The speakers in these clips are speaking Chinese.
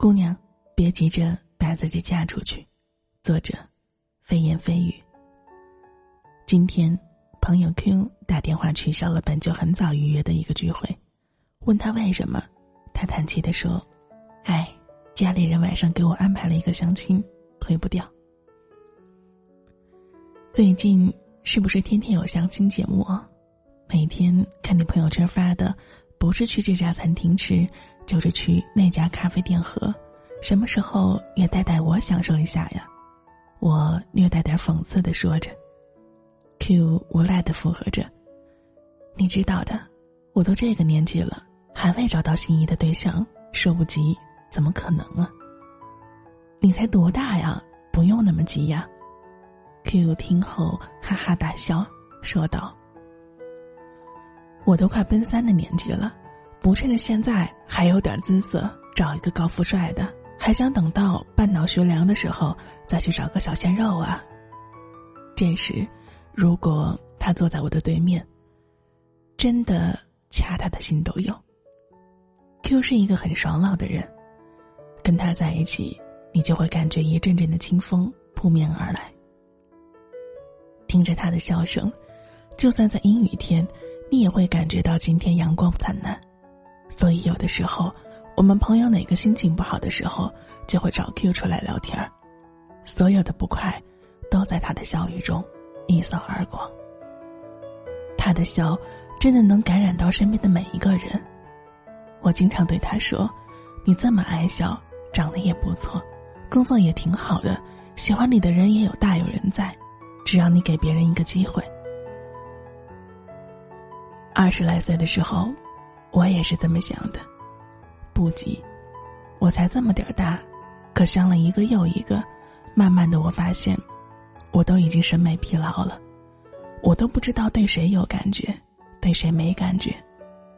姑娘，别急着把自己嫁出去。作者：飞言飞语。今天，朋友 Q 打电话取消了本就很早预约的一个聚会，问他为什么，他叹气的说：“哎，家里人晚上给我安排了一个相亲，推不掉。最近是不是天天有相亲节目啊？每天看你朋友圈发的，不是去这家餐厅吃。”就是去那家咖啡店喝，什么时候也带带我享受一下呀？我略带点讽刺的说着，Q 无赖的附和着。你知道的，我都这个年纪了，还未找到心仪的对象，说不急怎么可能啊？你才多大呀？不用那么急呀。Q 听后哈哈大笑，说道：“我都快奔三的年纪了。”不趁着现在还有点姿色，找一个高富帅的，还想等到半脑学凉的时候再去找个小鲜肉啊？这时，如果他坐在我的对面，真的掐他的心都有。Q 是一个很爽朗的人，跟他在一起，你就会感觉一阵阵的清风扑面而来。听着他的笑声，就算在阴雨天，你也会感觉到今天阳光灿烂。所以有的时候，我们朋友哪个心情不好的时候，就会找 Q 出来聊天儿，所有的不快，都在他的笑语中一扫而光。他的笑，真的能感染到身边的每一个人。我经常对他说：“你这么爱笑，长得也不错，工作也挺好的，喜欢你的人也有大有人在，只要你给别人一个机会。”二十来岁的时候。我也是这么想的，不急，我才这么点儿大，可伤了一个又一个，慢慢的我发现，我都已经审美疲劳了，我都不知道对谁有感觉，对谁没感觉，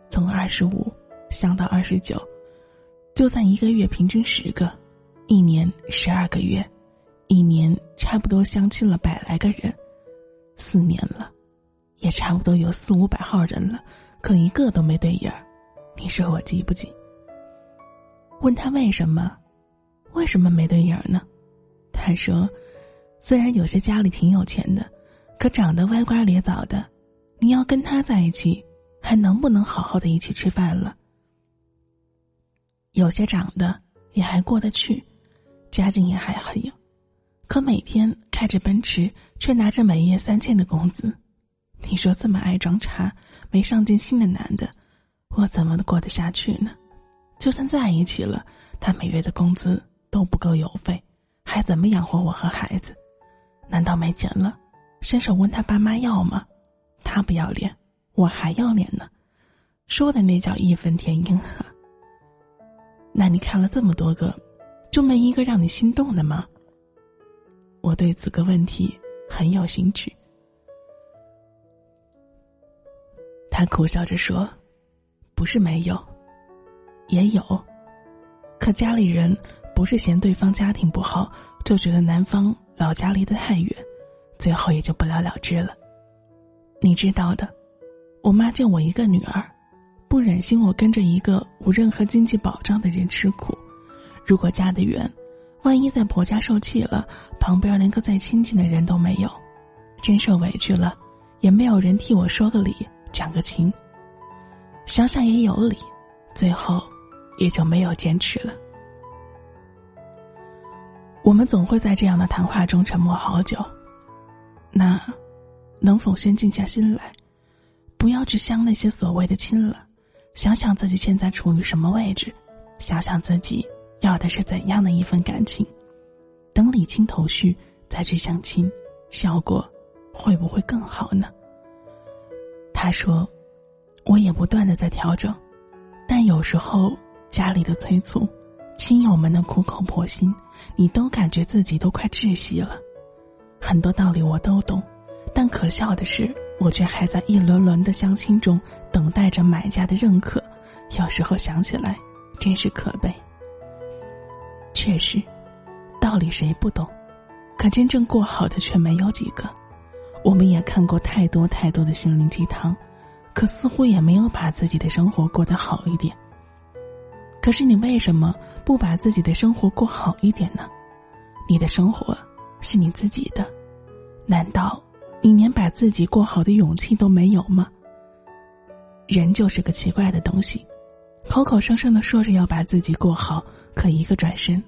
从二十五相到二十九，就算一个月平均十个，一年十二个月，一年差不多相亲了百来个人，四年了，也差不多有四五百号人了。可一个都没对眼儿，你说我急不急？问他为什么，为什么没对眼儿呢？他说，虽然有些家里挺有钱的，可长得歪瓜裂枣的，你要跟他在一起，还能不能好好的一起吃饭了？有些长得也还过得去，家境也还很有，可每天开着奔驰，却拿着每月三千的工资。你说这么爱装叉、没上进心的男的，我怎么过得下去呢？就算在一起了，他每月的工资都不够邮费，还怎么养活我和孩子？难道没钱了，伸手问他爸妈要吗？他不要脸，我还要脸呢，说的那叫义愤填膺啊！那你看了这么多个，就没一个让你心动的吗？我对此个问题很有兴趣。他苦笑着说：“不是没有，也有，可家里人不是嫌对方家庭不好，就觉得男方老家离得太远，最后也就不了了之了。你知道的，我妈就我一个女儿，不忍心我跟着一个无任何经济保障的人吃苦。如果嫁得远，万一在婆家受气了，旁边连个再亲近的人都没有，真受委屈了，也没有人替我说个理。”讲个情，想想也有理，最后也就没有坚持了。我们总会在这样的谈话中沉默好久，那能否先静下心来，不要去相那些所谓的亲了，想想自己现在处于什么位置，想想自己要的是怎样的一份感情，等理清头绪再去相亲，效果会不会更好呢？他说：“我也不断的在调整，但有时候家里的催促，亲友们的苦口婆心，你都感觉自己都快窒息了。很多道理我都懂，但可笑的是，我却还在一轮轮的相亲中等待着买家的认可。有时候想起来，真是可悲。确实，道理谁不懂？可真正过好的却没有几个。”我们也看过太多太多的心灵鸡汤，可似乎也没有把自己的生活过得好一点。可是你为什么不把自己的生活过好一点呢？你的生活是你自己的，难道你连把自己过好的勇气都没有吗？人就是个奇怪的东西，口口声声的说着要把自己过好，可一个转身，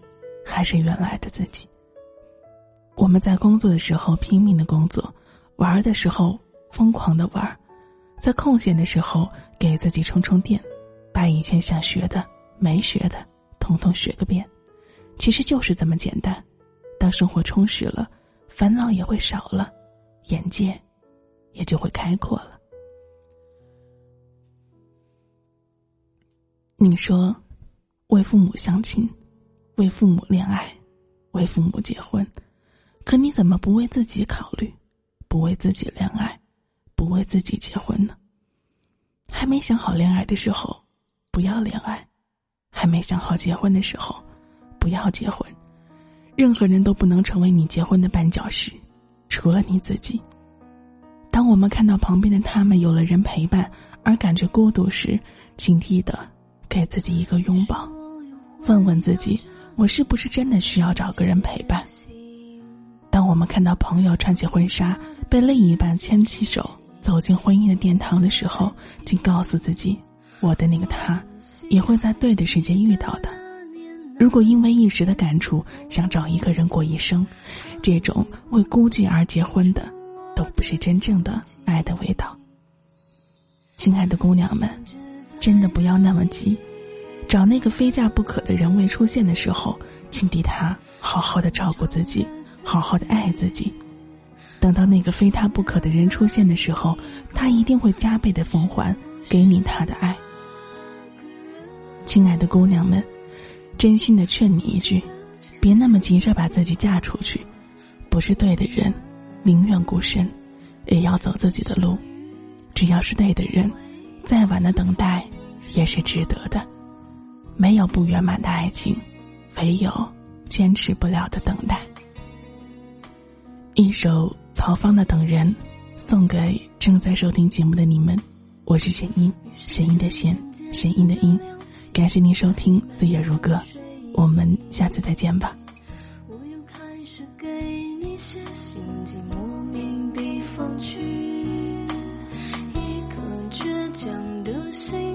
还是原来的自己。我们在工作的时候拼命的工作，玩的时候疯狂的玩，在空闲的时候给自己充充电，把以前想学的。没学的，统统学个遍，其实就是这么简单。当生活充实了，烦恼也会少了，眼界也就会开阔了。你说，为父母相亲，为父母恋爱，为父母结婚，可你怎么不为自己考虑，不为自己恋爱，不为自己结婚呢？还没想好恋爱的时候，不要恋爱。还没想好结婚的时候，不要结婚。任何人都不能成为你结婚的绊脚石，除了你自己。当我们看到旁边的他们有了人陪伴而感觉孤独时，警惕的给自己一个拥抱，问问自己：我是不是真的需要找个人陪伴？我们看到朋友穿起婚纱，被另一半牵起手走进婚姻的殿堂的时候，请告诉自己。我的那个他，也会在对的时间遇到的。如果因为一时的感触想找一个人过一生，这种为孤寂而结婚的，都不是真正的爱的味道。亲爱的姑娘们，真的不要那么急，找那个非嫁不可的人未出现的时候，请替他好好的照顾自己，好好的爱自己。等到那个非他不可的人出现的时候，他一定会加倍的奉还给你他的爱。亲爱的姑娘们，真心的劝你一句：别那么急着把自己嫁出去。不是对的人，宁愿孤身，也要走自己的路。只要是对的人，再晚的等待也是值得的。没有不圆满的爱情，唯有坚持不了的等待。一首曹芳的《等人》，送给正在收听节目的你们。我是弦音，弦音的弦，弦音的音。感谢您收听《岁月如歌》，我们下次再见吧。我又开始给你写信，寄莫名地方去，一颗倔强的心